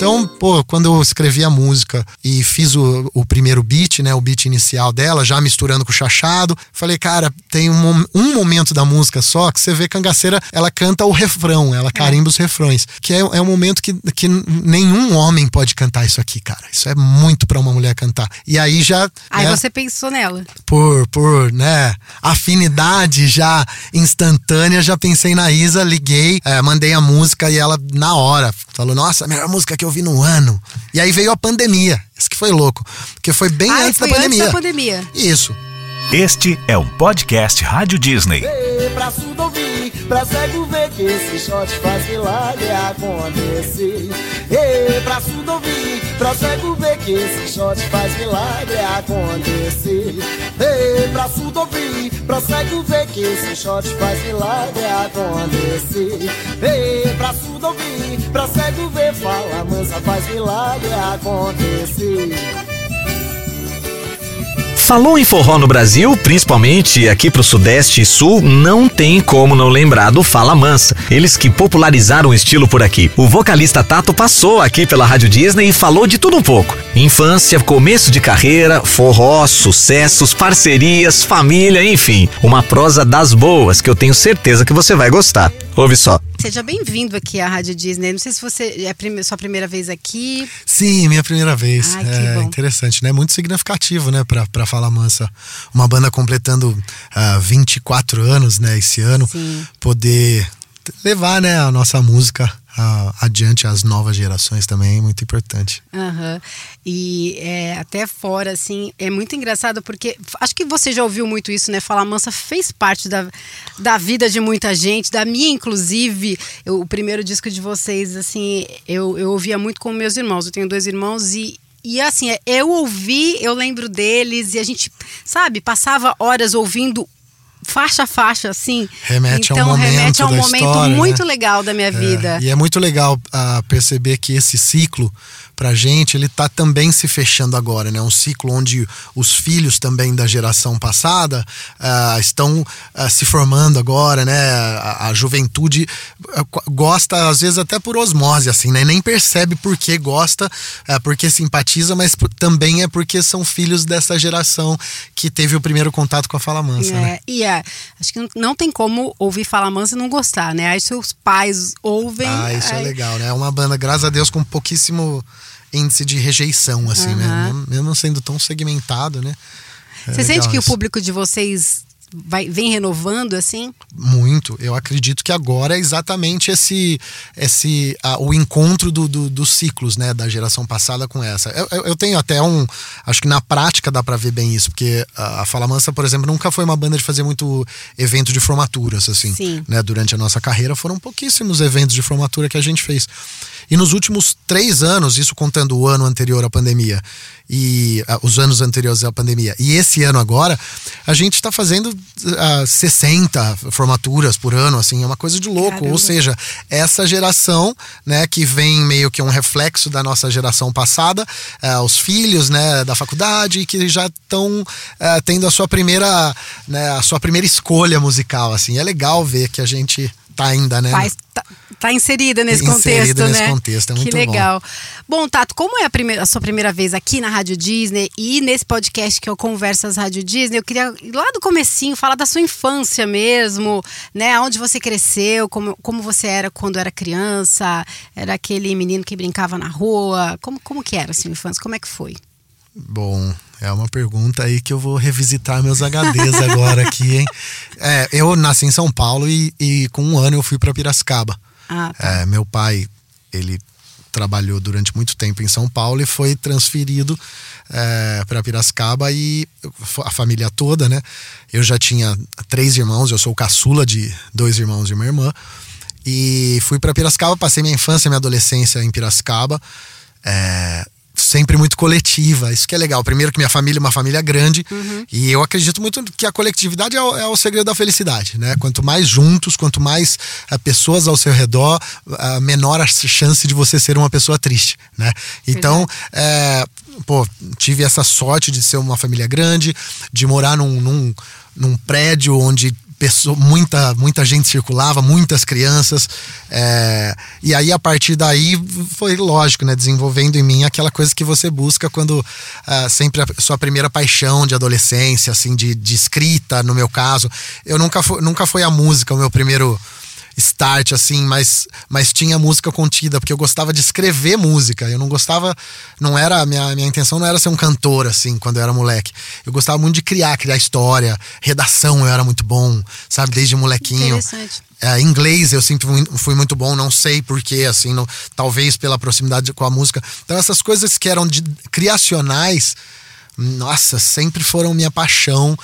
Então, pô, quando eu escrevi a música e fiz o, o primeiro beat, né, o beat inicial dela, já misturando com o chachado, falei, cara, tem um, um momento da música só que você vê Cangaceira, ela canta o refrão, ela carimba os refrões, que é, é um momento que, que nenhum homem pode cantar isso aqui, cara. Isso é muito para uma mulher cantar. E aí já. Aí né, você pensou nela. Por, por, né, afinidade já instantânea, já pensei na Isa, liguei, é, mandei a música e ela, na hora, falou: Nossa, a melhor música que eu vi no ano. E aí veio a pandemia. Isso que foi louco. Porque foi bem Ah, antes foi da pandemia. antes da pandemia. Isso. Este é um podcast Rádio Disney. Ei, pra surdo ouvir, pra cego ver que esse shot faz milagre acontecer. Ei, pra surdo ouvir, pra cego ver que esse shot faz milagre acontecer. Ei, pra surdo ouvir, pra cego ver que esse shot faz milagre acontecer. Ei, pra surdo ouvir, pra cego ver, fala mansa, faz milagre acontecer. Falou em forró no Brasil, principalmente aqui pro Sudeste e Sul, não tem como não lembrar do Fala Mansa. Eles que popularizaram o estilo por aqui. O vocalista Tato passou aqui pela Rádio Disney e falou de tudo um pouco. Infância, começo de carreira, forró, sucessos, parcerias, família, enfim. Uma prosa das boas que eu tenho certeza que você vai gostar. Ouve só. Seja bem-vindo aqui à Rádio Disney. Não sei se você é a prime- sua primeira vez aqui. Sim, minha primeira vez. Ai, que é bom. interessante, né? Muito significativo, né, pra, pra Fala Mansa. Uma banda completando ah, 24 anos, né, esse ano. Sim. Poder levar, né, a nossa música ah, adiante às novas gerações também é muito importante. Aham. E é, até fora, assim, é muito engraçado porque acho que você já ouviu muito isso, né? Falar Mansa fez parte da, da vida de muita gente, da minha, inclusive. Eu- o primeiro disco de vocês, assim, eu, eu ouvia muito com meus irmãos. Eu tenho dois irmãos e. E assim, é, eu ouvi, eu lembro deles, e a gente, sabe, passava horas ouvindo faixa a faixa, assim. Remete a um então, momento remete a um momento história, muito né? legal da minha vida. É, e é muito legal ah, perceber que esse ciclo pra gente, ele tá também se fechando agora, né? Um ciclo onde os filhos também da geração passada ah, estão ah, se formando agora, né? A, a juventude co- gosta, às vezes até por osmose, assim, né? Nem percebe por que gosta, porque simpatiza, mas por- também é porque são filhos dessa geração que teve o primeiro contato com a Fala Mansa, né? É, e é, acho que não, tem como ouvir Fala Mansa e não gostar, né? Aí seus pais ouvem. Ah, isso é aí- legal, né? É uma banda, graças a Deus, com pouquíssimo índice de rejeição, assim, né? Aham. Mesmo- sendo tão segmentado, né? É Você sente que o isso. público de vocês vai, vem renovando, assim? Muito. Eu acredito que agora é exatamente esse, esse ah, o encontro do, do- dos ciclos, né, da geração passada com essa. Eu, eu- eu tenho até um, acho que na prática dá pra ver bem isso, porque a, a Fala Mansa, por exemplo, nunca foi uma banda de fazer muito evento de formaturas, assim, Sim. né? Durante a nossa carreira foram pouquíssimos eventos de formatura que a gente fez. E nos últimos três anos, isso contando o ano anterior à pandemia e ah, os anos anteriores à pandemia e esse ano agora, a gente está fazendo ah, 60 formaturas por ano, assim, é uma coisa de louco. Caramba. Ou seja, essa geração, né, que vem meio que um reflexo da nossa geração passada, ah, os filhos, né, da faculdade que já estão ah, tendo a sua primeira, né, a sua primeira escolha musical, assim. É legal ver que a gente tá ainda, né? Faz, tá, tá inserida nesse Inserida contexto, nesse né? contexto, é muito que bom. legal. Bom. Tato, como é a, primeira, a sua primeira vez aqui na Rádio Disney e nesse podcast que eu Conversas Rádio Disney, eu queria lá do comecinho falar da sua infância mesmo, né? Onde você cresceu, como, como você era quando era criança, era aquele menino que brincava na rua, como, como que era a sua infância, como é que foi? Bom, é uma pergunta aí que eu vou revisitar meus HDs agora aqui, hein? É, eu nasci em São Paulo e, e com um ano eu fui para Piracicaba. Ah, tá. É, meu pai, ele trabalhou durante muito tempo em São Paulo e foi transferido para Piracicaba e a família toda, né? Eu já tinha três irmãos, eu sou o caçula de dois irmãos e uma irmã. E fui para Piracicaba, passei minha infância e minha adolescência em Piracicaba. É, sempre muito coletiva, isso que é legal. Primeiro que minha família é uma família grande e eu acredito muito que a coletividade é o, é o segredo da felicidade, né? Quanto mais juntos, quanto mais eh, pessoas ao seu redor, ah, menor a chance de você ser uma pessoa triste, né? Então, é, pô, tive essa sorte de ser uma família grande, de morar num, num, num prédio onde pessoa, muita, muita gente circulava, muitas crianças. É, e aí, a partir daí, foi lógico, né? Desenvolvendo em mim aquela coisa que você busca quando uh, sempre a sua primeira paixão de adolescência, assim, de, de escrita, no meu caso. Eu nunca, foi, nunca foi a música o meu primeiro start, assim, mas, mas tinha música contida, porque eu gostava de escrever música. Eu não gostava, não era, minha, minha intenção não era ser um cantor, assim, quando eu era moleque. Eu gostava muito de criar, criar história, redação eu era muito bom, sabe, desde molequinho. Interessante. É, inglês eu sempre fui, muito bom, não sei porquê, assim, talvez pela proximidade com a música. Então essas coisas que eram de, criacionais, nossa, sempre foram minha paixão.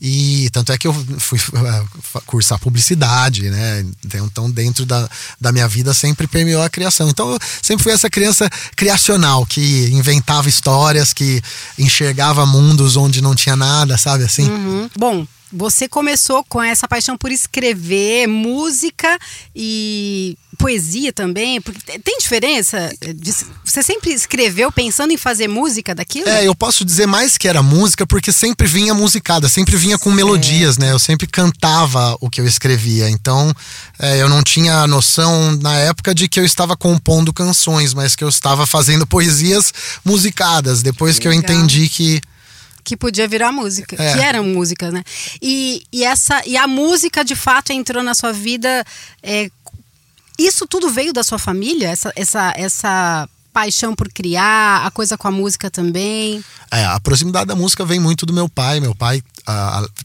E tanto é que eu fui uh, cursar publicidade, né? Então, dentro da, da minha vida sempre permeou a criação. Então, eu sempre fui essa criança criacional que inventava histórias, que enxergava mundos onde não tinha nada, sabe assim? Uhum. Bom, você começou com essa paixão por escrever música e poesia também? Porque tem diferença? Você sempre escreveu pensando em fazer música daquilo? É, eu posso dizer mais que era música porque sempre vinha musicada, sempre vinha com melodias, né? Eu sempre cantava o que eu escrevia. Então, é, eu não tinha noção na época de que eu estava compondo canções, mas que eu estava fazendo poesias musicadas. Depois que eu entendi que que podia virar música, é. que eram músicas, né? E, e, essa, e a música de fato entrou na sua vida. É, isso tudo veio da sua família? Essa, essa, essa paixão por criar, a coisa com a música também? É, a proximidade da música vem muito do meu pai. Meu pai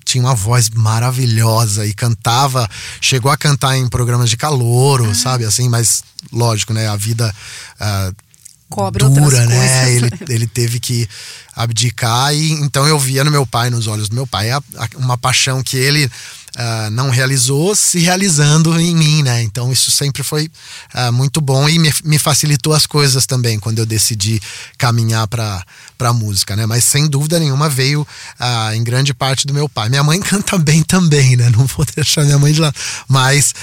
tinha uma voz maravilhosa e cantava, chegou a cantar em programas de calouro, ah. sabe? Assim, mas lógico, né? A vida. Uh, Cobra dura, né? Ele, ele teve que abdicar e então eu via no meu pai, nos olhos do meu pai, uma paixão que ele uh, não realizou se realizando em mim, né? Então isso sempre foi uh, muito bom e me, me, facilitou as coisas também quando eu decidi caminhar para para música, né? Mas sem dúvida nenhuma veio uh, em grande parte do meu pai. Minha mãe canta bem também, né? Não vou deixar minha mãe de lado, mas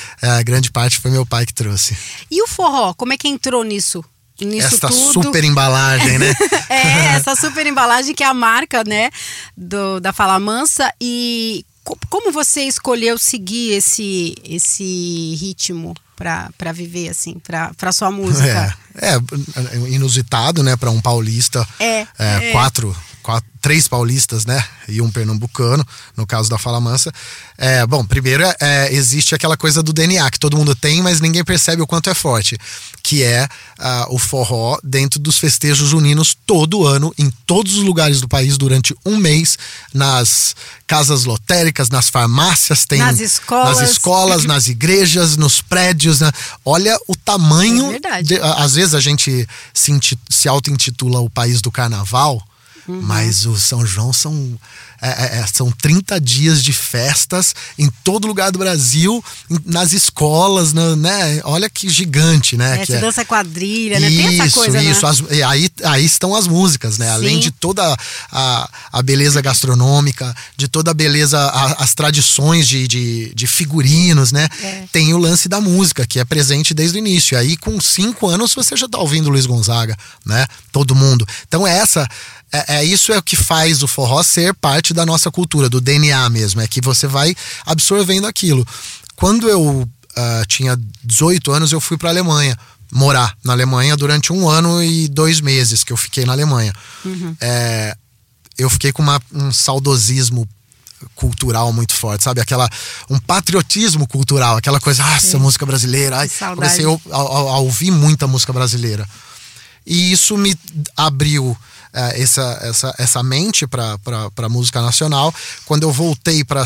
grande parte foi meu pai que trouxe. E o forró, como é que entrou nisso? Nisso esta tudo. super embalagem, né? é, essa super embalagem que é a marca, né, do, da Fala Mansa. E como você escolheu seguir esse, esse ritmo para viver, assim, para sua música? É, é inusitado, né, para um paulista. É, é, é. Quatro, quatro, três paulistas, né? E um pernambucano, no caso da Fala Mansa. É, bom, primeiro é, existe aquela coisa do DNA que todo mundo tem, mas ninguém percebe o quanto é forte, que é uh, o forró dentro dos festejos juninos todo ano, em todos os lugares do país, durante um mês, nas casas lotéricas, nas farmácias, tem nas escolas, nas, escolas, nas igrejas, nos prédios. Né? Olha o tamanho. É verdade. De, às vezes a gente se, se auto-intitula o país do carnaval Uhum. Mas o São João são, é, é, é são 30 dias de festas em todo lugar do Brasil, nas escolas, né? Olha que gigante, né? É, que é... dança quadrilha, né? Tem essa coisa, isso. Né? As, e aí, aí estão as músicas, né? Sim. Além de toda a, a beleza gastronômica, de toda a beleza, a, as tradições de, de, de figurinos, né? É. Tem o lance da música, que é presente desde o início. E aí, com cinco anos, você já tá ouvindo Luiz Gonzaga, né? Todo mundo. Então, essa é, é, isso é o que faz o forró ser parte da nossa cultura, do DNA mesmo. É que você vai absorvendo aquilo. Quando eu uh, tinha 18 anos, eu fui para Alemanha morar na Alemanha durante um ano e dois meses que eu fiquei na Alemanha. Uhum. É, eu fiquei com uma, um saudosismo cultural muito forte, sabe? Aquela um patriotismo cultural, aquela coisa, ah, essa música brasileira. Ai, comecei a, a, a, ouvir muita música brasileira. E isso me abriu é, essa, essa, essa mente para a música nacional. Quando eu voltei para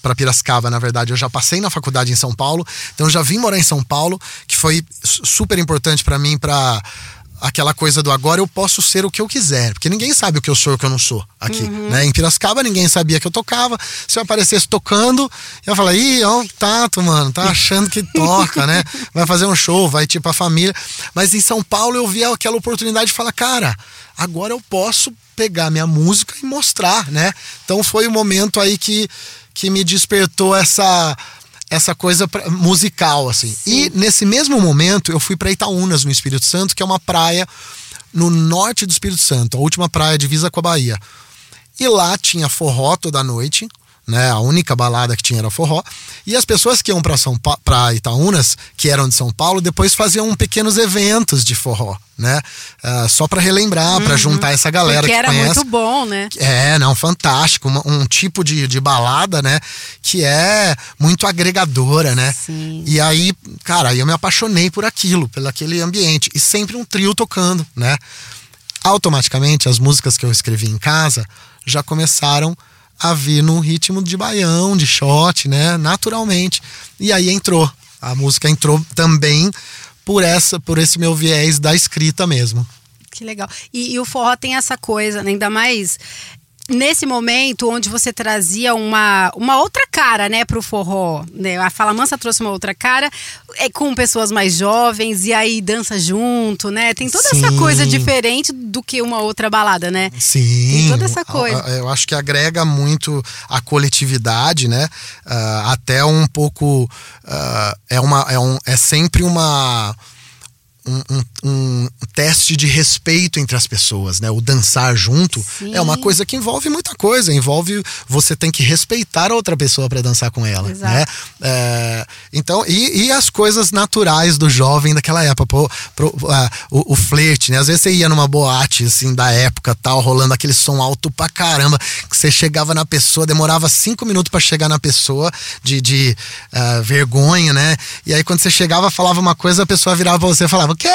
para Piracicaba, na verdade, eu já passei na faculdade em São Paulo, então já vim morar em São Paulo, que foi super importante para mim para aquela coisa do agora eu posso ser o que eu quiser, porque ninguém sabe o que eu sou e o que eu não sou aqui, uhum. né? Em Piracicaba ninguém sabia que eu tocava. Se eu aparecesse tocando, eu falar: "Ih, ó, o Tato, mano, tá achando que toca, né? Vai fazer um show, vai tipo a família". Mas em São Paulo eu vi aquela oportunidade de falar: "Cara, agora eu posso pegar minha música e mostrar, né?". Então foi o momento aí que que me despertou essa essa coisa musical, assim. Sim. E nesse mesmo momento eu fui para Itaúnas, no Espírito Santo, que é uma praia no norte do Espírito Santo, a última praia divisa com a Bahia. E lá tinha forró toda noite, né? A única balada que tinha era forró. E as pessoas que iam para São pa para Itaúnas, que eram de São Paulo, depois faziam pequenos eventos de forró, né? Uh, só para relembrar, para juntar essa galera Porque que era conhece. muito bom, né? É, não, fantástico. uma- um tipo de, de balada, né? Que é muito agregadora, né? Sim. E aí, cara, eu me apaixonei por aquilo, pelo aquele ambiente. E sempre um trio tocando, né? Automaticamente, as músicas que eu escrevi em casa já começaram a vir no ritmo de baião, de shot, né? Naturalmente. E aí entrou. A música entrou também por essa, por esse meu viés da escrita mesmo. Que legal. E, e o forró tem essa coisa, né? ainda mais nesse momento onde você trazia uma, uma outra cara, né, pro forró. Né? A Fala Mansa trouxe uma outra cara, é com pessoas mais jovens e aí dança junto, né? Tem toda essa Sim. coisa diferente do que uma outra balada, né? Sim. Tem toda essa coisa. a- Eu acho que agrega muito a coletividade, né? Ah, até um pouco. ah, é, uma, é, um, é sempre uma. Um, um- um teste de respeito entre as pessoas, né? O dançar junto Sim. é uma coisa que envolve muita coisa. Envolve você tem que respeitar a outra pessoa para dançar com ela, Exato. né? É, então, e, e as coisas naturais do jovem daquela época, pô, pro- ah, o, o flerte, né? Às vezes você ia numa boate, assim, da época tal, rolando aquele som alto pra caramba, que você chegava na pessoa, demorava cinco minutos pra chegar na pessoa, de, de ah, vergonha, né? E aí quando você chegava, falava uma coisa, a pessoa virava pra você e falava, quê?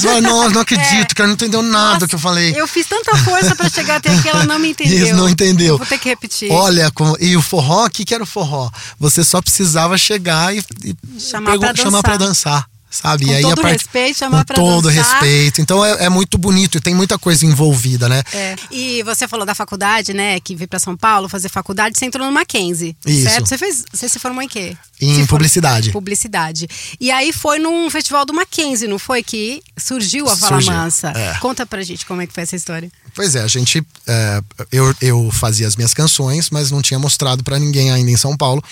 Fala, Nossa, não acredito, que ela não entendeu nada do que eu falei. Eu fiz tanta força pra chegar até aqui, ela não me entendeu. Isso, não entendeu. Vou ter que repetir. Olha, como- e o forró, o que, que era o forró? Você só precisava chegar e, e Chamar pra chamar pra dançar. dançar. Sabe? Com e aí todo a part- respeito, chamar com pra todo dançar. respeito. Então é, é muito bonito e tem muita coisa envolvida, né? É. E você falou da faculdade, né? Que veio pra São Paulo fazer faculdade, você entrou no Mackenzie. Isso. Certo? Você, fez, você se formou em quê? Em Se publicidade. Publicidade. E aí foi num festival do Mackenzie, não foi? Que surgiu a Fala Surgiu, Mansa. é. Conta pra gente como é que foi essa história. Pois é, a gente. é, eu, eu fazia as minhas canções, mas não tinha mostrado pra ninguém ainda em São Paulo.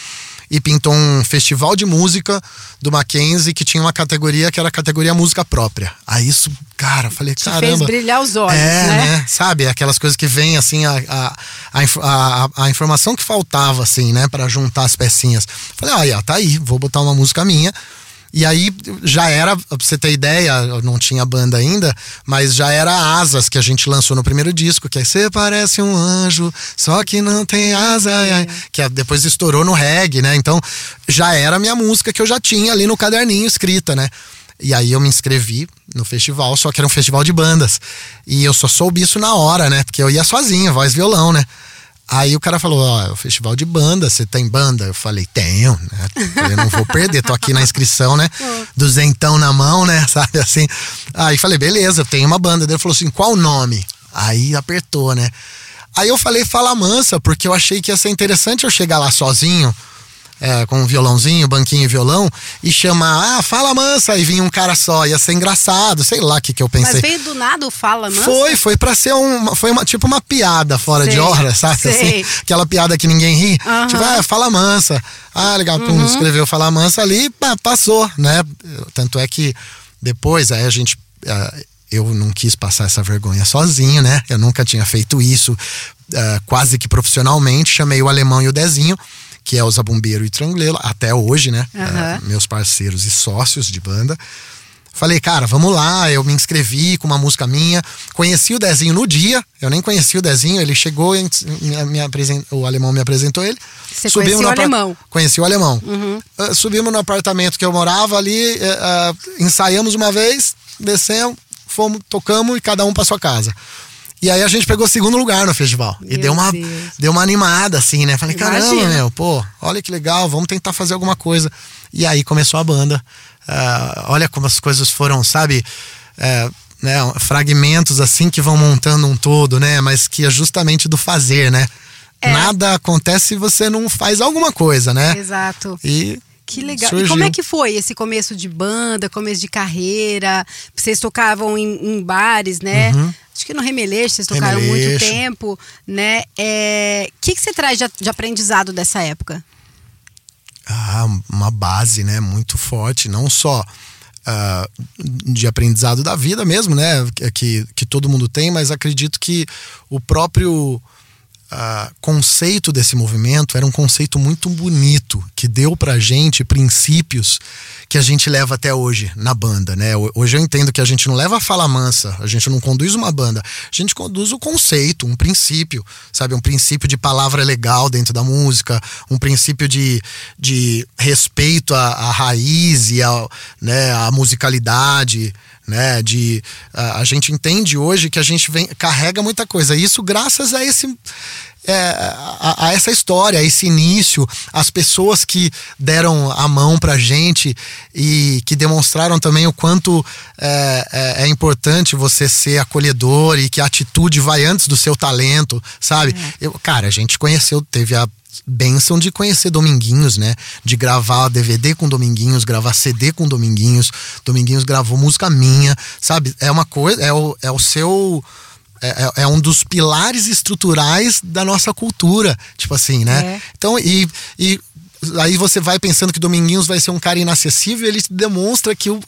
E pintou um festival de música do Mackenzie que tinha uma categoria que era a categoria música própria. Aí isso, cara, eu falei, Te caramba. fez brilhar os olhos, é, né? Sabe, aquelas coisas que vem assim, a, a, a, a- informação que faltava, assim, né, Pra juntar as pecinhas. Falei, ah, yeah, tá aí, vou botar uma música minha. E aí já era, pra você ter ideia, não tinha banda ainda, mas já era Asas que a gente lançou no primeiro disco, que é Você parece um anjo, só que não tem asa, ai", que é- depois estourou no reggae, né? Então já era a minha música que eu já tinha ali no caderninho escrita, né? E aí eu me inscrevi no festival, só que era um festival de bandas. E eu só soube isso na hora, né? Porque eu ia sozinho, voz violão, né? Aí o cara falou, ó, é o festival de banda, você tem banda? Eu falei, tenho, né? Eu não vou perder, tô aqui na inscrição, né? Duzentão na mão, né? Sabe assim? Aí falei, beleza, eu tenho uma banda. Ele falou assim, qual o nome? Aí apertou, né? Aí eu falei Fala Mansa, porque eu achei que ia ser interessante eu chegar lá sozinho, é, com um violãozinho, banquinho e violão, e chamar, ah, Fala Mansa, e vinha um cara só, ia ser engraçado, sei lá o que, que eu pensei. Mas veio do nada o Fala Mansa? Foi, foi pra ser um, foi uma, tipo uma piada fora Sei, de hora, sabe? Assim, aquela piada que ninguém ri. Uhum. Tipo, ah, fala mansa. Ah, legal, pum, escreveu fala mansa ali, pá, passou, né? Tanto é que depois, aí a gente. ah, eu não quis passar essa vergonha sozinho, né? Eu nunca tinha feito isso ah, quase que profissionalmente. Chamei o Alemão e o Dezinho, que é o Zabumbeiro e Tranglelo, até hoje, né? Ah, meus parceiros e sócios de banda. Falei, cara, vamos lá. Eu me inscrevi com uma música minha. Conheci o Dezinho no dia. Eu nem conheci o Dezinho. Ele chegou, e me- me apresen- o alemão me apresentou ele. Você Subimos conhecia o alemão? Uhum. Conheci o alemão. Ah, subimos no apartamento que eu morava ali, ah, ensaiamos uma vez, descemos, fomos, tocamos e cada um para sua casa. E aí a gente pegou segundo lugar no festival. e deu uma, Deus. deu uma animada, assim, né? Falei, caramba, Imagina. meu, pô, olha que legal, vamos tentar fazer alguma coisa. E aí começou a banda. Ah, olha como as coisas foram, sabe? É, né, fragmentos assim que vão montando um todo, né? Mas que é justamente do fazer, né? É. Nada acontece se você não faz alguma coisa, né? Exato. E Que legal. surgiu. E como é que foi esse começo de banda, começo de carreira? Vocês tocavam em, em bares, né? Acho que no Remeleixo vocês tocaram muito Uhum. Remeleixo. tempo, né? O que, que você traz de, de aprendizado dessa época? Ah, uma base, né, muito forte, não só ah, de aprendizado da vida mesmo, né, que, que todo mundo tem, mas acredito que o próprio uh, conceito desse movimento era um conceito muito bonito, que deu pra gente princípios que a gente leva até hoje na banda, né? Hoje eu entendo que a gente não leva a fala mansa, a gente não conduz uma banda, a gente conduz o conceito, um princípio, sabe? Um princípio de palavra legal dentro da música, um princípio de, de respeito à, à raiz e à, né, à musicalidade, né? De a, a, gente entende hoje que a gente vem carrega muita coisa. Isso graças a esse é, a, a, essa história, a esse início, as pessoas que deram a mão pra gente e que demonstraram também o quanto é, é, é importante você ser acolhedor e que a atitude vai antes do seu talento, sabe? É. Eu, cara, a gente conheceu, teve a benção de conhecer Dominguinhos, né? De gravar DVD com Dominguinhos, gravar CD com Dominguinhos. Dominguinhos gravou música minha, sabe? É uma coisa, é o, é o seu. É, é, é um dos pilares estruturais da nossa cultura, tipo assim, né? É. Então, e, e aí você vai pensando que Dominguinhos vai ser um cara inacessível, ele demonstra que o,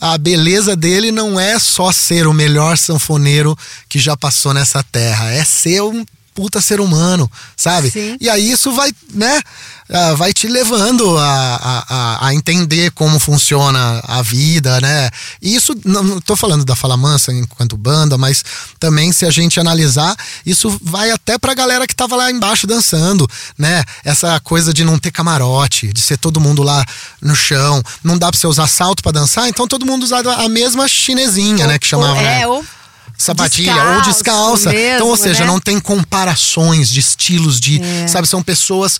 a beleza dele não é só ser o melhor sanfoneiro que já passou nessa terra, é ser um puta ser humano, sabe? Sim. E aí isso vai, né? Uh, vai te levando a, a, a, entender como funciona a vida, né? E isso, não, tô falando da Fala Mansa enquanto banda, mas também se a gente analisar, isso vai até pra galera que tava lá embaixo dançando, né? Essa coisa de não ter camarote, de ser todo mundo lá no chão, não dá pra você usar salto para dançar, então todo mundo usava a mesma chinesinha, ou, né? Que chamava. Ou, é, ou sapatilha descalço, ou descalça. Mesmo, então, ou seja, né? não tem comparações de estilos de, é. sabe, são pessoas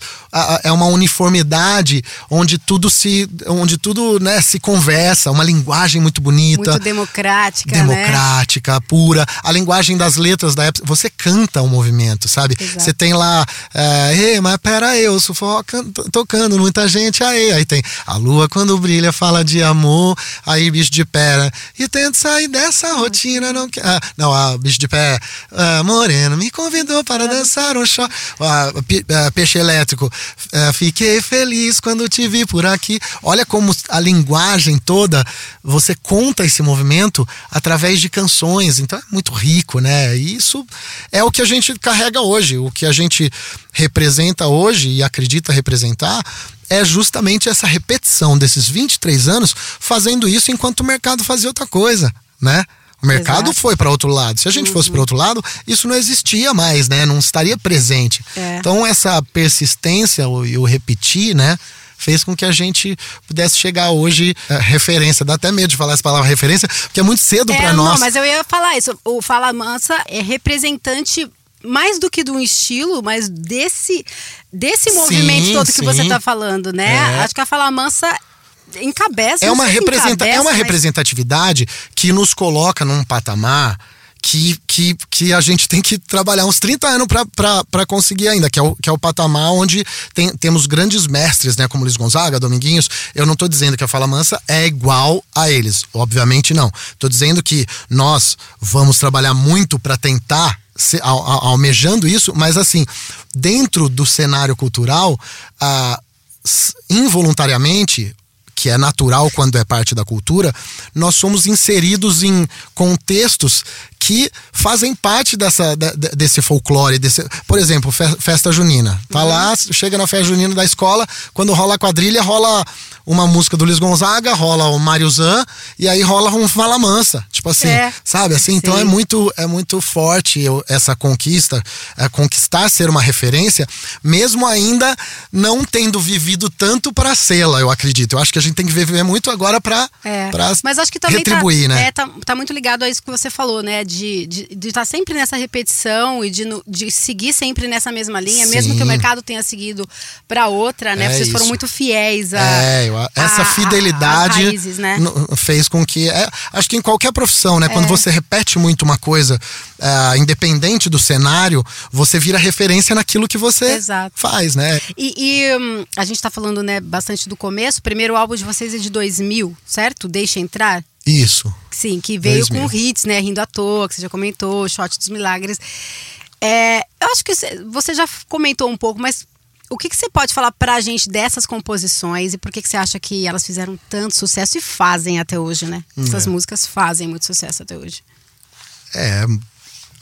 é uma uniformidade onde tudo se onde tudo, né, se conversa, uma linguagem muito bonita, muito democrática, né? democrática, né? pura. A linguagem das letras da época, você canta o movimento, sabe? Exato. Você tem lá, é, mas pera aí, eu sufoca tocando, muita gente aí, aí tem a lua quando brilha fala de amor, aí bicho de pera e tento sair dessa rotina, não quer. Ah, não, a bicho de pé, uh, Moreno, me convidou para dançar um show. Uh, peixe elétrico, uh, fiquei feliz quando te vi por aqui. Olha como a linguagem toda, você conta esse movimento através de canções, então é muito rico, né? E isso é o que a gente carrega hoje, o que a gente representa hoje e acredita representar é justamente essa repetição desses 23 anos fazendo isso enquanto o mercado fazia outra coisa, né? O mercado Exato. foi para outro lado. Se a gente uhum. fosse para outro lado, isso não existia mais, né? Não estaria presente. É. Então essa persistência e o repetir, né? fez com que a gente pudesse chegar hoje é, referência. Dá até medo de falar essa palavra referência, porque é muito cedo é, para nós. Não, mas eu ia falar isso. O Fala Mansa é representante mais do que de um estilo, mas desse desse movimento sim, todo que sim. você está falando, né? É. Acho que a Fala Mansa encabeça. É uma, representa encabeça, é uma representatividade que nos coloca num patamar que, que, que a gente tem que trabalhar uns 30 anos para conseguir ainda, que é, o, que é o patamar onde tem, temos grandes mestres, né? Como Luiz Gonzaga, Dominguinhos. Eu não estou dizendo que a Fala Mansa é igual a eles, obviamente não. Estou dizendo que nós vamos trabalhar muito para tentar se, almejando isso, mas assim, dentro do cenário cultural, ah, involuntariamente que é natural quando é parte da cultura, nós somos inseridos em contextos que fazem parte dessa, desse folclore. Desse, por exemplo, festa junina. Tá uhum. lá, chega na festa junina da escola, quando rola a quadrilha, rola uma música do Luiz Gonzaga, rola o Mário Zan, e aí rola um Fala Mansa. Tipo assim, é. sabe? Assim, então é muito, é muito forte essa conquista, é, conquistar ser uma referência, mesmo ainda não tendo vivido tanto para sê-la, eu acredito. Eu acho que a gente tem que viver muito agora para é. Mas acho que também tá retribuir, tá, né? É, tá, tá, muito ligado a isso que você falou, né? De estar de, de tá sempre nessa repetição e de, de seguir sempre nessa mesma linha, Sim. mesmo que o mercado tenha seguido para outra, né? É Vocês isso. foram muito fiéis a. É, essa a, fidelidade a, raízes, né? fez com que. É, acho que em qualquer profissão, né? Quando é. você repete muito uma coisa, uh, independente do cenário, você vira referência naquilo que você Exato. faz, né? E, e um, a gente tá falando, né, bastante do começo. Primeiro álbum de vocês é de 2000, certo? Deixa entrar. Isso. Sim, que veio 2000. com hits, né? Rindo à toa, que você já comentou, Shot dos Milagres. É, eu acho que você já comentou um pouco, mas o que, que você pode falar pra gente dessas composições e por que, que você acha que elas fizeram tanto sucesso e fazem até hoje, né? Essas é. músicas fazem muito sucesso até hoje. É,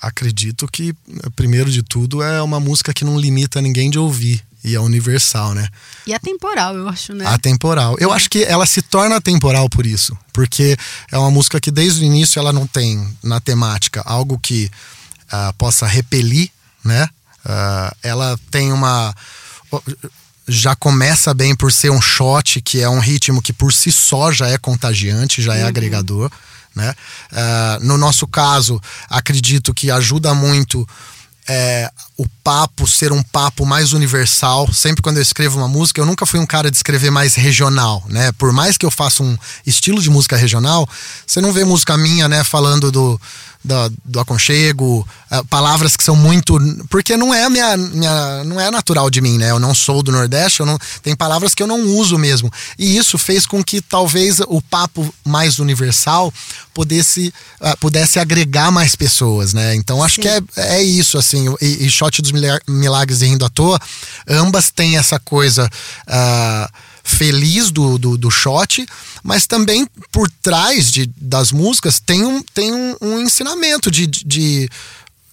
acredito que, primeiro de tudo, é uma música que não limita ninguém de ouvir. E é universal, né? E atemporal, eu acho, né? Atemporal. Eu acho que ela se torna atemporal por isso. Porque é uma música que desde o início ela não tem na temática algo que uh, possa repelir, né? Uh, ela tem uma. Já começa bem por ser um shot, que é um ritmo que por si só já é contagiante, já é uhum. agregador. Né? Uh, no nosso caso, acredito que ajuda muito é, o papo ser um papo mais universal. Sempre quando eu escrevo uma música, eu nunca fui um cara de escrever mais regional, né? Por mais que eu faça um estilo de música regional, você não vê música minha, né, falando do do, do aconchego, uh, palavras que são muito. Porque não é minha, minha. não é natural de mim, né? Eu não sou do Nordeste, eu não, tem palavras que eu não uso mesmo. E isso fez com que talvez o papo mais universal pudesse, uh, pudesse agregar mais pessoas, né? Então acho Sim. que é, é isso, assim. E, e Shot dos Milagres e Rindo à Toa, ambas têm essa coisa. Uh, feliz do, do, do shot, mas também por trás de, das músicas tem um, tem um, um ensinamento de, de, de,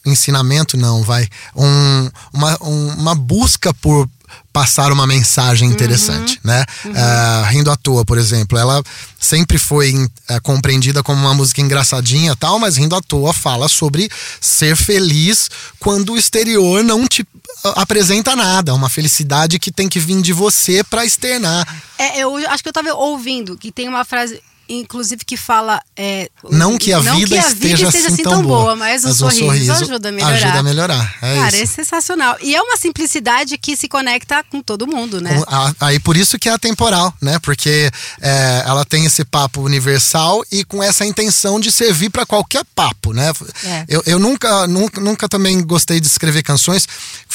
ensinamento não vai um, uma, um, uma busca por passar uma mensagem interessante, uhum, né? Uhum. Uh, Rindo à toa, por exemplo, ela sempre foi uh, compreendida como uma música engraçadinha tal, mas Rindo à toa fala sobre ser feliz quando o exterior não te apresenta nada, uma felicidade que tem que vir de você para externar. É, eu acho que eu tava ouvindo que tem uma frase inclusive que fala é, não que a não vida, que a esteja, esteja assim, assim tão boa, boa mas o sorriso, um sorriso, ajuda a melhorar. Ajuda a melhorar. É Cara, isso. é sensacional. E é uma simplicidade que se conecta com todo mundo, né? Aí por isso que é atemporal, né? Porque é, ela tem esse papo universal e com essa intenção de servir para qualquer papo, né? É. Eu, eu nunca, nunca, nunca também gostei de escrever canções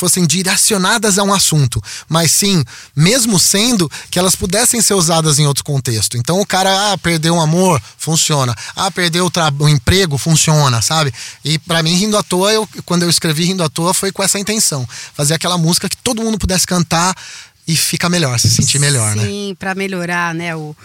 fossem direcionadas a um assunto, mas sim, mesmo sendo que elas pudessem ser usadas em outro contexto. Então o cara ah, perdeu um amor, funciona. Ah, perdeu o, o emprego, funciona, sabe? E para mim, Rindo à Toa, eu, quando eu escrevi Rindo à Toa, foi com essa intenção. Fazer aquela música que todo mundo pudesse cantar e ficar melhor, se sentir melhor, Sim, né? Sim, pra melhorar, né, o,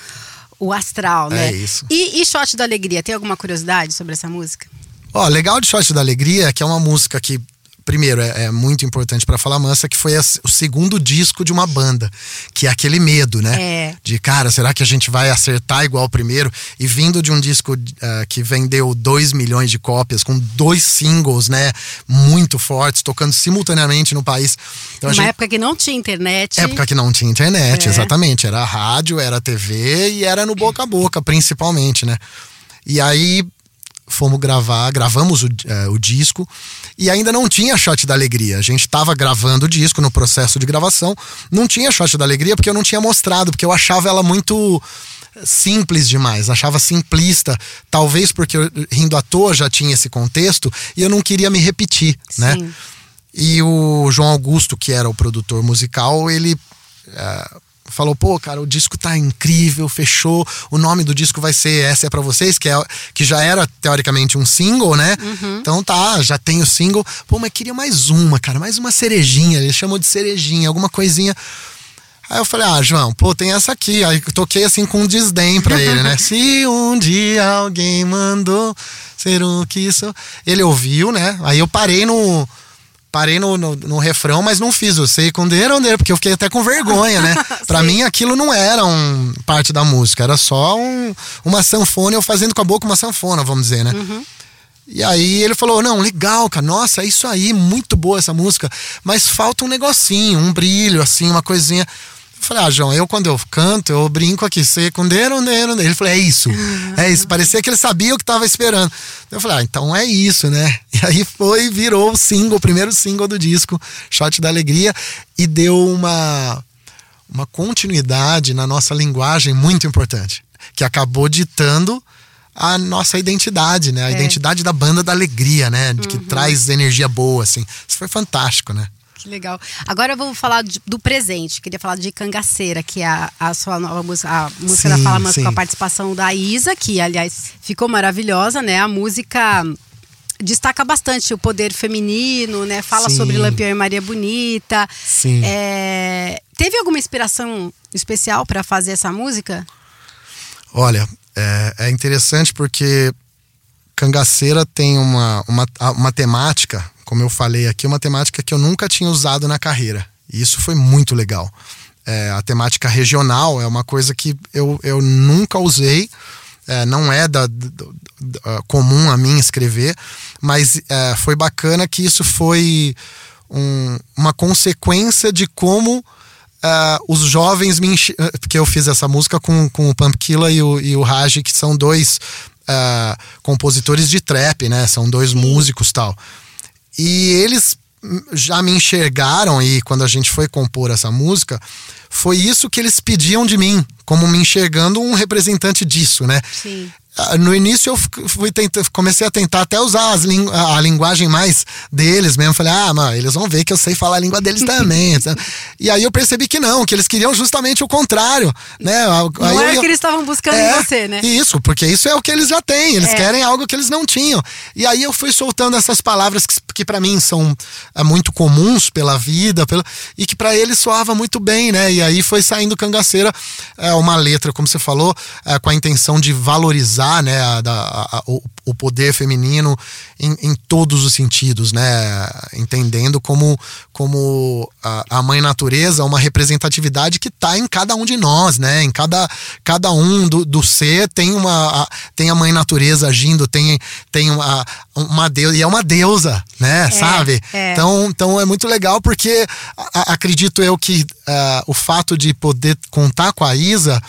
o astral, né? É isso. E, e Shot da Alegria, tem alguma curiosidade sobre essa música? Ó, legal de Shot da Alegria que é uma música que primeiro, é, é muito importante para falar mansa que foi a, o segundo disco de uma banda, que é aquele medo, né? É. De cara, será que a gente vai acertar igual o primeiro? E vindo de um disco uh, que vendeu 2 milhões de cópias, com dois singles, né? Muito fortes, tocando simultaneamente no país. Então, Uma gente... época que não tinha internet. Época que não tinha internet, é. exatamente. Era rádio, era TV e era no boca a boca, principalmente, né? E aí fomos gravar, gravamos o, é, o disco e ainda não tinha shot da alegria. A gente estava gravando o disco no processo de gravação, não tinha shot da alegria porque eu não tinha mostrado, porque eu achava ela muito simples demais, achava simplista, talvez porque eu, rindo à toa já tinha esse contexto e eu não queria me repetir, né? Sim. né? E o João Augusto, que era o produtor musical, ele é, falou, pô, cara, o disco tá incrível, fechou. O nome do disco vai ser Essa é para vocês, que, é, que já era teoricamente um single, né? Uhum. Então tá, já tem o single. Pô, mas queria mais uma, cara, mais uma cerejinha. Ele chamou de cerejinha, alguma coisinha. Aí eu falei, ah, João, pô, tem essa aqui. Aí toquei assim com um desdém pra ele, né? Se um dia alguém mandou ser o que isso. Ele ouviu, né? Aí eu parei no parei no, no, no, refrão, mas não fiz o sei com dele, porque eu fiquei até com vergonha, né? Pra mim aquilo não era um parte da música, era só um, uma sanfona, eu fazendo com a boca uma sanfona, vamos dizer, né? Uhum. E aí ele falou: Não, legal, cara, nossa, é isso aí, muito boa essa música, mas falta um negocinho, um brilho, assim, uma coisinha. Falei, ah, João, eu quando eu canto, eu brinco aqui, sei com deram, deram. Ele falou, é isso, é isso. Parecia que ele sabia o que estava esperando. Eu falei, ah, então é isso, né? E aí foi, virou o single, o primeiro single do disco, Shot da Alegria, e deu uma, uma continuidade na nossa linguagem muito importante, que acabou ditando a nossa identidade, né? A é. identidade da banda da alegria, né? De que uhum. traz energia boa, assim. Isso foi fantástico, né? Que legal. Agora eu vou falar de, do presente. Queria falar de Cangaceira, que é a, a sua nova música, a música sim, da Fala Mansa com a participação da Isa, que aliás ficou maravilhosa, né? A música destaca bastante o poder feminino, né? Fala sim. sobre Lampião e Maria Bonita. Sim. É... Teve alguma inspiração especial para fazer essa música? Olha, é, é interessante porque Cangaceira tem uma, uma, uma temática, como eu falei aqui, uma temática que eu nunca tinha usado na carreira. E isso foi muito legal. É, a temática regional é uma coisa que eu, eu nunca usei. É, não é da, da, da, comum a mim escrever, mas é, foi bacana que isso foi um, uma consequência de como uh, os jovens me enche... porque eu fiz essa música com, com o Pumpkilla e o, e o Raj, que são dois compositores de trap, né? São dois músicos tal. E eles já me enxergaram e quando a gente foi compor essa música, foi isso que eles pediam de mim, como me enxergando um representante disso, né? Sim. Ah, no início eu fui tentar, comecei a tentar até usar as, a linguagem mais deles mesmo. Falei, ah, mano, eles vão ver que eu sei falar a língua deles também. e aí eu percebi que não, que eles queriam justamente o contrário, né? Não aí era eu, o que eles estavam buscando é, em você, né? Isso, porque isso é o que eles já têm. Eles É. querem algo que eles não tinham. E aí eu fui soltando essas palavras que, que para mim são é, muito comuns pela vida, e que para eles soava muito bem, né? E aí foi saindo cangaceira é, uma letra, como você falou, é, com a intenção de valorizar, né, a, a- a- o, poder feminino em, em todos os sentidos, né? Entendendo como, como a, mãe natureza é uma representatividade que está em cada um de nós, né? Em cada, cada um do, do ser tem uma a- tem a mãe natureza agindo, tem tem uma, uma deusa e é uma deusa, né? Sabe? é. Então, então é muito legal porque a- acredito eu que ah, o fato de poder contar com a Isa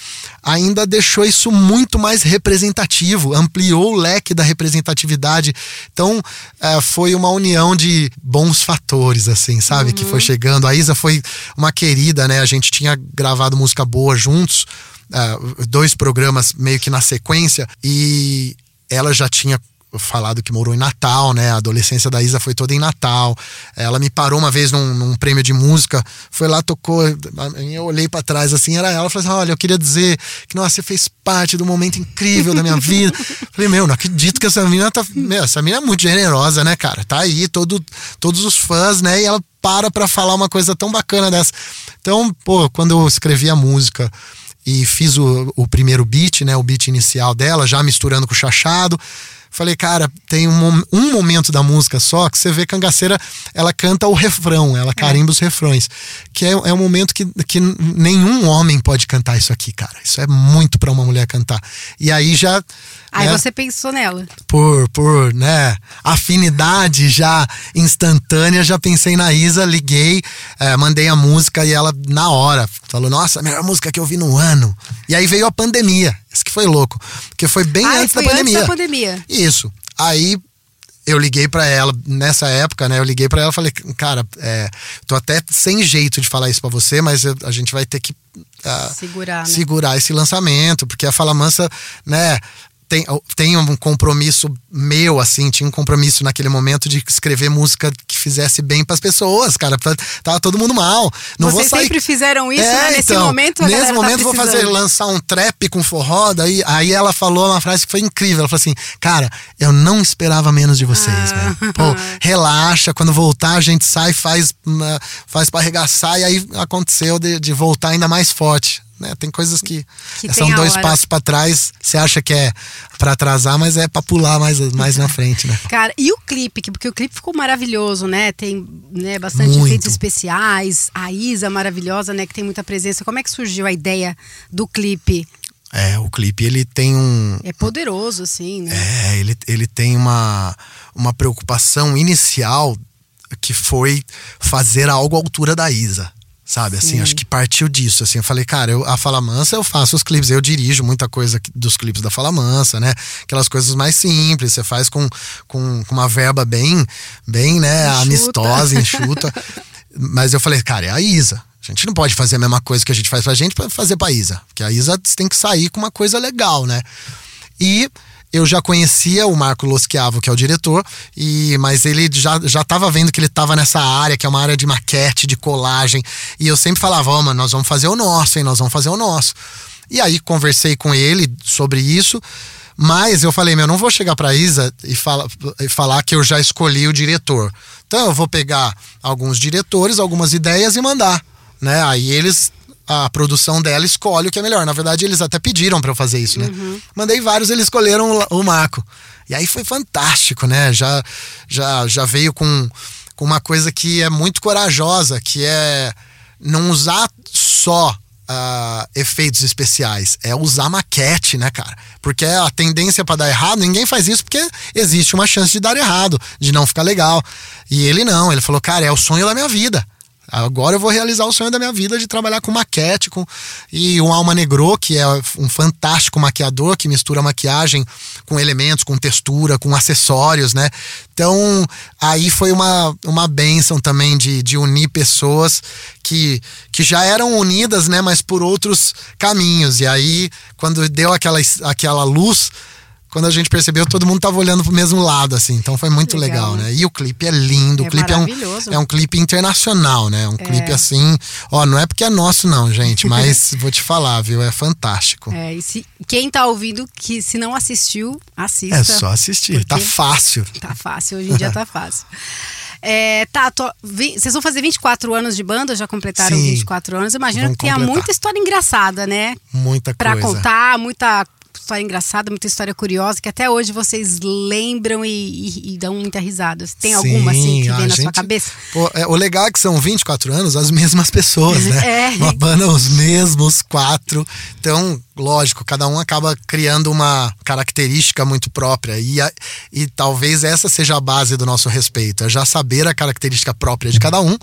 ainda deixou isso muito mais representativo, ampliou o leque da representatividade. Então, eh, foi uma união de bons fatores, assim, sabe? Que foi chegando. A Isa foi uma querida, né? A gente tinha gravado música boa juntos, ah, dois programas meio que na sequência, e ela já tinha falado que morou em Natal, né? A adolescência da Isa foi toda em Natal. Ela me parou uma vez num, num prêmio de música, foi lá, tocou. Eu olhei pra trás assim, era ela. Ela falou assim: Olha, eu queria dizer que nossa, você fez parte do momento incrível da minha vida. Falei, meu, não acredito que essa menina tá. Meu, essa menina é muito generosa, né, cara? Tá aí, todo, todos os fãs, né? E ela para pra falar uma coisa tão bacana dessa. Então, pô, quando eu escrevi a música e fiz o, o primeiro beat, né? O beat inicial dela, já misturando com o chachado. Falei, cara, tem um, um momento da música só que você vê Cangaceira, ela canta o refrão, ela carimba os refrões. Que é, é um momento que, que nenhum homem pode cantar isso aqui, cara. Isso é muito pra uma mulher cantar. E aí já. Aí né, você pensou nela. por, por né, afinidade já instantânea, já pensei na Isa, liguei, eh, mandei a música e ela, na hora, falou: Nossa, a melhor música que eu vi no ano. E aí veio a pandemia. Isso que foi louco. Porque foi bem Ah, antes da foi antes pandemia. da pandemia. Isso. Aí eu liguei pra ela nessa época, né? Eu liguei pra ela e falei, cara, é, tô até sem jeito de falar isso pra você, mas eu- a gente vai ter que ah, Segurar, né? segurar esse lançamento, porque a Fala Mansa, né? Tem, tem um compromisso meu, assim, tinha um compromisso naquele momento de escrever música que fizesse bem pras pessoas, cara. pra- Tava todo mundo mal. Não Vocês vou sair. sempre fizeram isso, É, né? Nesse então, momento, a Nesse tá momento vou fazer, lançar um trap com forró, daí aí ela falou uma frase que foi incrível. Ela falou assim: Cara, eu não esperava menos de vocês, Ah. velho. Pô, relaxa, quando voltar a gente sai, faz, uma- faz pra arregaçar, e aí aconteceu de, de voltar ainda mais forte. Né? Tem coisas que, Que são tem a dois hora. passos pra trás, você acha que é pra atrasar, mas é pra pular mais, mais na frente, né? Cara, e o clipe? que- Porque o clipe ficou maravilhoso, né? Tem né, bastante Muito. efeitos especiais. A Isa maravilhosa, né? Que tem muita presença. Como é que surgiu a ideia do clipe? É, o clipe ele tem um, É poderoso, assim, né? É, ele, ele tem uma, uma preocupação inicial que foi fazer algo à altura da Isa. Sabe, assim, Sim. acho que partiu disso, assim, eu falei, cara, eu, a Fala Mansa eu faço os clipes, eu dirijo muita coisa dos clipes da Fala Mansa, né, aquelas coisas mais simples, você faz com, com, com uma verba bem, bem, né, Enxuta. amistosa, enxuta, mas eu falei, cara, é a Isa, a gente não pode fazer a mesma coisa que a gente faz pra gente pra fazer pra Isa, porque a Isa tem que sair com uma coisa legal, né, e eu já conhecia o Marco Loschiavo, que é o diretor, e mas ele já, já vendo que ele tava nessa área, que é uma área de maquete, de colagem. E eu sempre falava, ó, mano, nós vamos fazer o nosso, hein? Nós vamos fazer o nosso. E aí conversei com ele sobre isso, mas eu falei, meu, eu não vou chegar pra Isa e, fala, e falar que eu já escolhi o diretor. Então eu vou pegar alguns diretores, algumas ideias e mandar, né? Aí eles a produção dela escolhe o que é melhor. Na verdade, eles até pediram pra eu fazer isso, né? Mandei vários, eles escolheram o- o Marco. E aí foi fantástico, né? Já, já, já veio com, com uma coisa que é muito corajosa, que é não usar só uh, efeitos especiais, é usar maquete, né, cara? Porque a tendência para dar errado, ninguém faz isso porque existe uma chance de dar errado, de não ficar legal. E ele não, ele falou, cara, é o sonho da minha vida. Agora eu vou realizar o sonho da minha vida de trabalhar com maquete com, e o Alma Negro, que é um fantástico maquiador que mistura maquiagem com elementos, com textura, com acessórios, né? Então, aí foi uma, uma benção também de, de unir pessoas que, que já eram unidas, né? Mas por outros caminhos. E aí, quando deu aquela, aquela luz quando a gente percebeu, todo mundo tava olhando pro mesmo lado, assim. Então foi muito legal, legal né? E o clipe é lindo. É o clipe é um, é um clipe internacional, né? Um é. clipe assim. Ó, não é porque é nosso, não, gente, mas vou te falar, viu? É fantástico. É, e se, quem tá ouvindo, que se não assistiu, assista. É só assistir. Tá fácil. Tá fácil, hoje em dia tá fácil. É, tá, tô, vi, vocês vão fazer 24 anos de banda, já completaram Sim, 24 anos. Imagino que tenha muita história engraçada, né? Muita pra coisa. Pra contar, muita história engraçada, muita história curiosa, que até hoje vocês lembram e, e, e dão muita risada. Tem Sim, alguma assim que vem na gente, sua cabeça? Pô, é, o legal é que são 24 anos, as mesmas pessoas, né? é. Uma banda, os mesmos quatro. Então, lógico, cada um acaba criando uma característica muito própria. E, a, e talvez essa seja a base do nosso respeito. É já saber a característica própria de cada um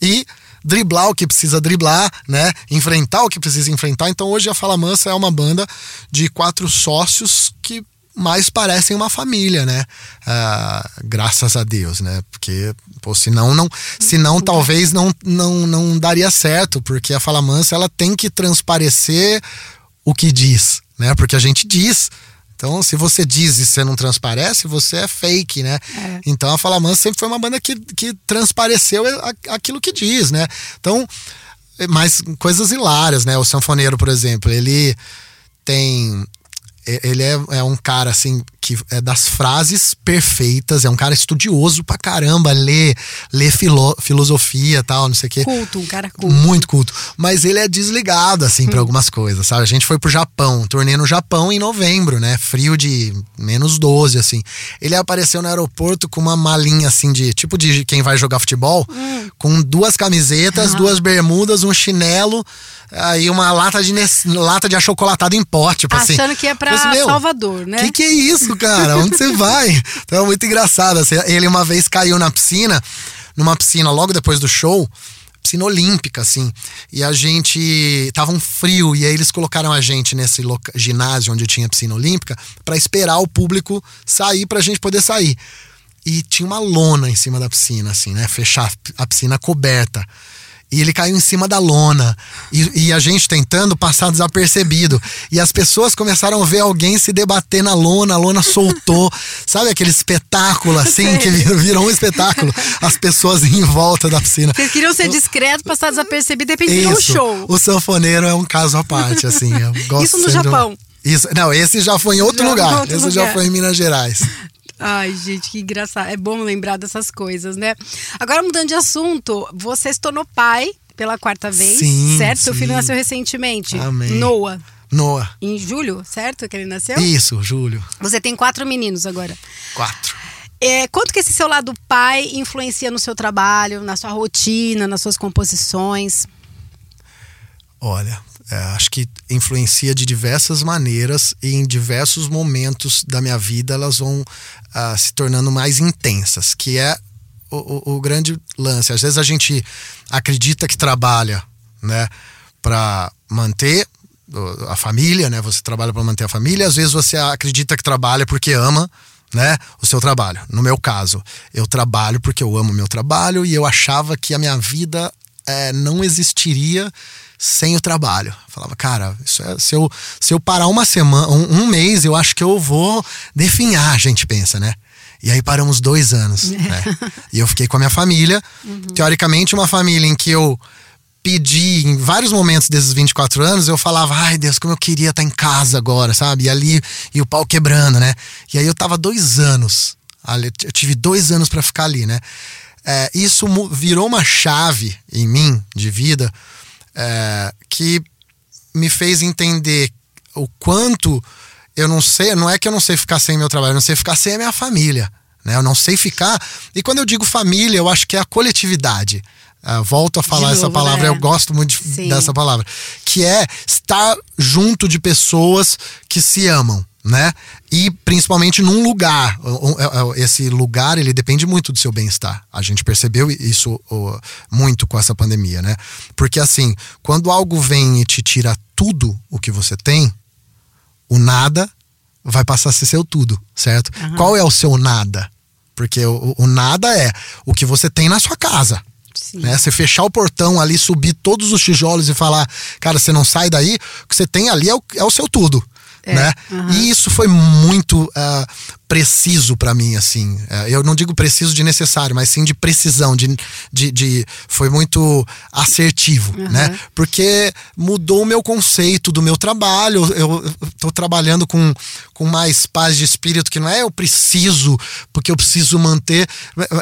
e driblar o que precisa driblar, né? Enfrentar o que precisa enfrentar. Então hoje a Fala Mansa é uma banda de quatro sócios que mais parecem uma família, né? Ah, graças a Deus, né? Porque, pô, senão, não, senão talvez não, não, não daria certo, porque a Fala Mansa ela tem que transparecer o que diz, né? Porque a gente diz, então, se você diz e você não transparece, você é fake, né? É. Então, a Fala Mansa sempre foi uma banda que, que transpareceu aquilo que diz, né? Então, mas coisas hilárias, né? O sanfoneiro, por exemplo, ele tem ele é, é, um cara assim que é das frases perfeitas, é um cara estudioso pra caramba, lê, lê filo, filosofia tal, não sei o quê. Culto, um cara culto. Muito culto. Mas ele é desligado, assim, hum. pra algumas coisas, sabe? A gente foi pro Japão, turnê no Japão em novembro, né? Frio de menos 12, assim. Ele apareceu no aeroporto com uma malinha, assim, de tipo de quem vai jogar futebol, hum. com duas camisetas, ah. duas bermudas, um chinelo aí uma lata de, lata de achocolatado em pote, tipo Achando assim. Que é pra assim, Salvador, né? Que que é isso, cara? Onde você vai? Então é muito engraçado. Assim, ele uma vez caiu na piscina, numa piscina logo depois do show, piscina olímpica, assim. E a gente. Tava um frio, e aí eles colocaram a gente nesse ginásio onde tinha piscina olímpica para esperar o público sair pra gente poder sair. E tinha uma lona em cima da piscina, assim, né? Fechar a piscina coberta e ele caiu em cima da lona. E, e, a gente tentando passar desapercebido. E as pessoas começaram a ver alguém se debater na lona, a lona soltou. Sabe aquele espetáculo assim, que virou um espetáculo? As pessoas em volta da piscina. Vocês queriam ser discretos, passar desapercebido e de um show. O sanfoneiro é um caso à parte, assim. Isso no Japão. Isso, não, esse já foi em outro já lugar. Outro esse lugar. já foi em Minas Gerais. Ai, gente, que engraçado. É bom lembrar dessas coisas, né? Agora, mudando de assunto, você se tornou pai pela quarta vez, sim, certo? Sim. Seu filho nasceu recentemente. Amém. Noah. Noah. Em julho, certo? Que ele nasceu? Isso, julho. Você tem quatro meninos agora. Quatro. É, quanto que esse seu lado pai influencia no seu trabalho, na sua rotina, nas suas composições? Olha, é, acho que influencia de diversas maneiras e em diversos momentos da minha vida elas vão uh, se tornando mais intensas, que é o, o, o, grande lance. Às vezes a gente acredita que trabalha, né, para manter a família, né? Você trabalha para manter a família. Às vezes você acredita que trabalha porque ama, né, o seu trabalho. No meu caso, eu trabalho porque eu amo meu trabalho e eu achava que a minha vida é, não existiria sem o trabalho. falava, cara, isso é, se, eu, se eu parar uma semana, um, um, mês, eu acho que eu vou definhar, a gente pensa, né? E aí paramos dois anos. Né? E eu fiquei com a minha família. Uhum. Teoricamente, uma família em que eu pedi, em vários momentos desses 24 anos, eu falava, ai Deus, como eu queria estar em casa agora, sabe? E ali, e o pau quebrando, né? E aí eu tava dois anos. Eu tive dois anos para ficar ali, né? É, isso virou uma chave em mim de vida é, que me fez entender o quanto eu não sei, não é que eu não sei ficar sem meu trabalho, eu não sei ficar sem a minha família. Né? Eu não sei ficar. E quando eu digo família, eu acho que é a coletividade. Uh, volto a falar De essa novo, palavra, né? eu gosto muito de- dessa palavra. Que é estar junto de pessoas que se amam, né? E principalmente num lugar. O- o- Esse lugar, ele depende muito do seu bem-estar. A gente percebeu isso muito com essa pandemia, né? Porque assim, quando algo vem e te tira tudo o que você tem, o nada vai passar a ser seu tudo, certo? Qual é o seu nada? Porque o, o nada é o que você tem na sua casa. Sim. Né? Você fechar o portão ali, subir todos os tijolos e falar, cara, você não sai daí, o que você tem ali é o, é o seu tudo. É, Né? aham. E isso foi muito ah, preciso pra mim, assim. Eh, eu não digo preciso de necessário, mas sim de precisão, de, de, de- foi muito assertivo, né? Porque mudou o meu conceito do meu trabalho. Eu, tô trabalhando com, com mais paz de espírito, que não é eu preciso, porque eu preciso manter.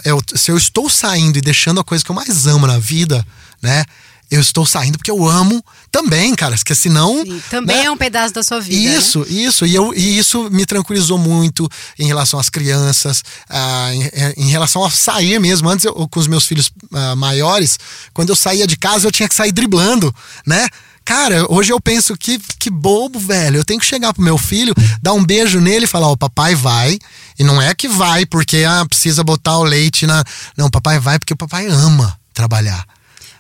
Eu- se eu estou saindo e deixando a coisa que eu mais amo na vida, né? Eu estou saindo porque eu amo também, cara. Porque senão. Sim, também né? é um pedaço da sua vida. né? Isso, isso. E, eu, e isso me tranquilizou muito em relação às crianças, ah, em, em relação a sair mesmo. Antes, eu, com os meus filhos ah, maiores, quando eu saía de casa, eu tinha que sair driblando, né? Cara, hoje eu penso que, que bobo, velho. Eu tenho que chegar pro meu filho, dar um beijo nele e falar: Ó, papai vai. E não é que vai porque ah, precisa botar o leite na. Não, papai vai porque o papai ama trabalhar.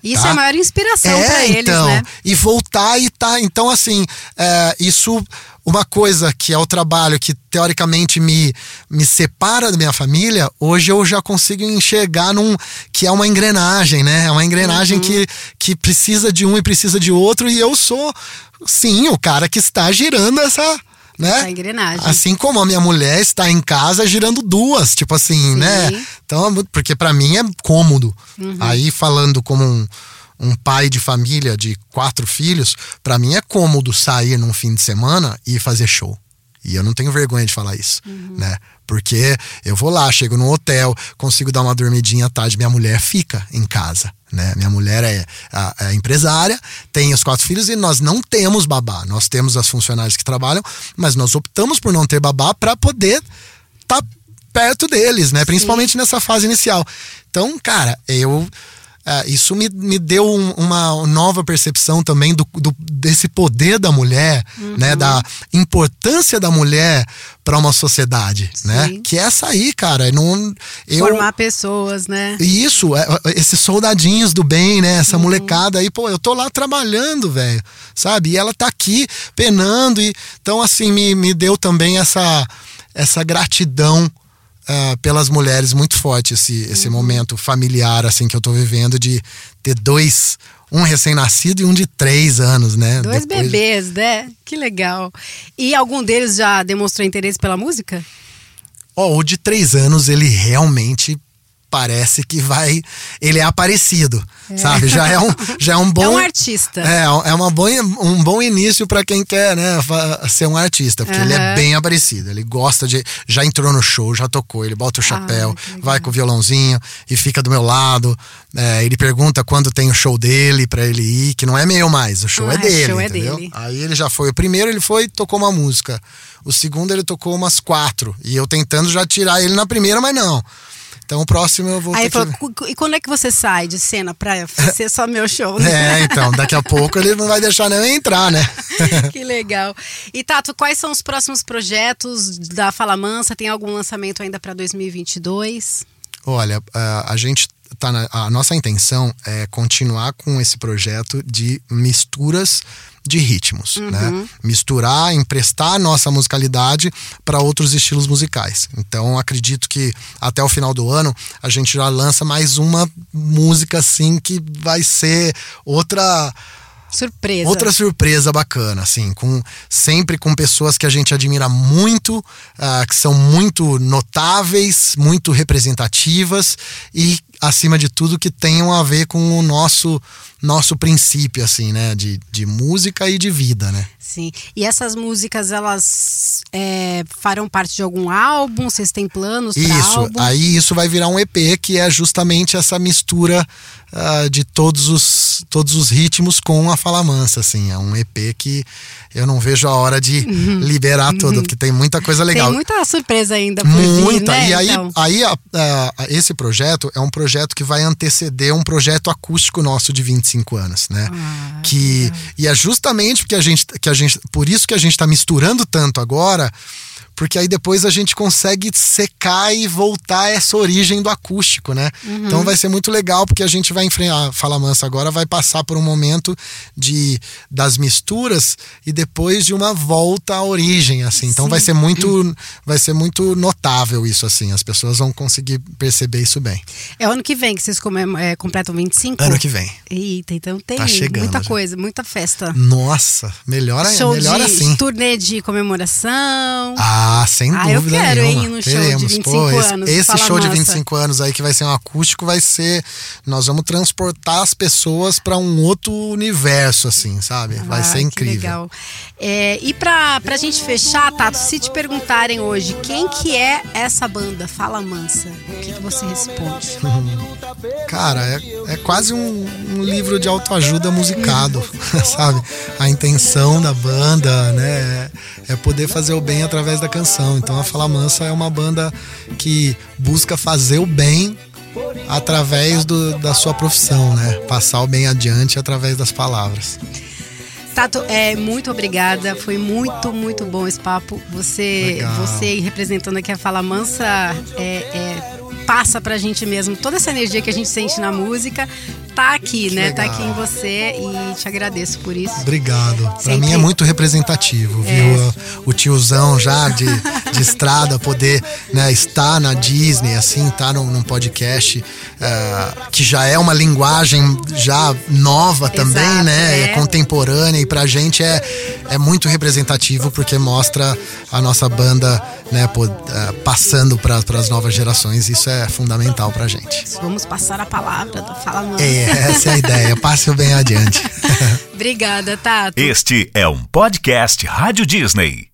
Isso Tá? é a maior inspiração pra eles, então, né? E voltar e tá. Então, assim, é, isso. Uma coisa que é o trabalho que teoricamente me, me separa da minha família, hoje eu já consigo enxergar num. que é uma engrenagem, né? É uma engrenagem Uhum. que, que precisa de um e precisa de outro, e eu sou, sim, o cara que está girando essa. Né? Essa engrenagem. Assim como a minha mulher está em casa girando duas, tipo assim, Sim. né? Então, é porque pra mim é cômodo. Uhum. Aí falando como um, um pai de família de quatro filhos, pra mim é cômodo sair num fim de semana e fazer show. E eu não tenho vergonha de falar isso, Uhum. né? Porque eu vou lá, chego no hotel, consigo dar uma dormidinha à tarde, minha mulher fica em casa, né? Minha mulher é, a- é empresária, tem os quatro filhos e nós não temos babá. Nós temos as funcionárias que trabalham, mas nós optamos por não ter babá para poder estar perto deles, né? Principalmente nessa fase inicial. Então, cara, eu ah, isso me, me deu um- uma nova percepção também do, do- desse poder da mulher, né? Da importância da mulher para uma sociedade, né? Que é essa aí, cara. Não, eu, Formar pessoas, né? isso, é, é, esses soldadinhos do bem, né? Uhum. Essa molecada aí, pô, eu tô lá trabalhando, velho, sabe? E ela tá aqui penando. E, então, assim, me, me deu também essa, essa gratidão ah, pelas mulheres muito forte, esse, esse Uhum. momento familiar, assim, que eu tô vivendo de ter dois, um recém-nascido e um de três anos, né? Dois Depois- bebês, né? Que legal. E algum deles já demonstrou interesse pela música? Ó, o de três anos, ele realmente parece que vai. Ele é aparecido, sabe? Já é um, já é um bom. É um artista. É, é uma bom, um bom início para quem quer, né, ser um artista, porque ele é bem aparecido. Ele gosta de. Já entrou no show, já tocou, ele bota o chapéu, que legal. vai com o violãozinho e fica do meu lado. É, ele pergunta quando tem o show dele para ele ir, que não é meu mais, o show Ah, é o dele. show é entendeu? dele. Aí ele já foi. O primeiro ele foi e tocou uma música. O segundo ele tocou umas quatro. E eu tentando já tirar ele na primeira, mas não. Então o próximo eu vou Aí ter que... falou, "Cu- e quando é que você sai de cena pra ser só meu show? É, então, daqui a pouco ele não vai deixar nem eu entrar, né? que legal. E Tato, quais são os próximos projetos da Fala Mansa? Tem algum lançamento ainda pra 2022? Olha, a, a gente tá na, a nossa intenção é continuar com esse projeto de misturas de ritmos, né? Misturar, emprestar a nossa musicalidade para outros estilos musicais. Então, acredito que até o final do ano a gente já lança mais uma música assim que vai ser outra Surpresa. Outra surpresa bacana, assim, com sempre com pessoas que a gente admira muito, ah, que são muito notáveis, muito representativas e acima de tudo, que tenham a ver com o nosso nosso princípio, assim, né? De, de música e de vida, né? Sim. E essas músicas, elas é, farão parte de algum álbum? Vocês têm planos para Isso, álbum? aí isso vai virar um EP, que é justamente essa mistura ah, de todos os, todos os ritmos com a Fala Mansa, assim. É um EP que eu não vejo a hora de liberar tudo, porque tem muita coisa legal. Tem muita surpresa ainda por Muita. vir, né? E aí, Então, aí a- a- a- esse projeto é um projeto que vai anteceder um projeto acústico nosso de 25 anos, né? Ah, que e é justamente porque a gente que a gente por isso que a gente está misturando tanto agora, porque aí depois a gente consegue secar e voltar essa origem do acústico, né? Uhum. Então vai ser muito legal porque a gente vai enfrentar, a Fala Mansa agora vai passar por um momento de das misturas e depois de uma volta à origem, assim. Então vai ser muito vai ser muito notável isso assim, as pessoas vão conseguir perceber isso bem. é ano que vem que vocês comem- é, completam 25? Ano que vem. Eita, então tem Tá chegando muita coisa, muita festa. Nossa, melhor, Show melhor de assim. turnê de comemoração. Ah, sem Ah, eu dúvida quero, nenhuma. hein, no show de Teremos. 25 Pô, esse, anos, esse show de Mansa. 25 anos aí que vai ser um acústico vai ser nós vamos transportar as pessoas para um outro universo assim, sabe? Vai Ah, ser que incrível. legal. É, e pra, pra gente fechar, Tato, se te perguntarem hoje quem que é essa banda Fala Mansa, o que, que você responde? Cara, é, é quase um, um livro de autoajuda musicado, sabe? A intenção da banda, né, é, é poder fazer o bem através da canção. Então a Fala Mansa é uma banda que busca fazer o bem através do, da sua profissão, né? Passar o bem adiante através das palavras. Tato, é, muito obrigada. Foi muito, muito bom esse papo. Você, Legal. você representando aqui a Fala Mansa é, é, passa pra gente mesmo toda essa energia que a gente sente na música. Tá aqui, né? Tá legal. aqui em você e te agradeço por isso. Obrigado. Pra Sempre- mim é muito representativo, É. viu? O tiozão já de, de estrada poder né, estar na Disney, assim, estar num, num podcast eh, que já é uma linguagem já nova também, Exato, né? é. É contemporânea e pra gente é, é muito representativo porque mostra a nossa banda né, eh, passando para as novas gerações. Isso é fundamental pra gente. Vamos passar a palavra do Fala Mansa. É, essa é a ideia. Passe o bem adiante. Obrigada, Tato. Este é um podcast Rádio Disney.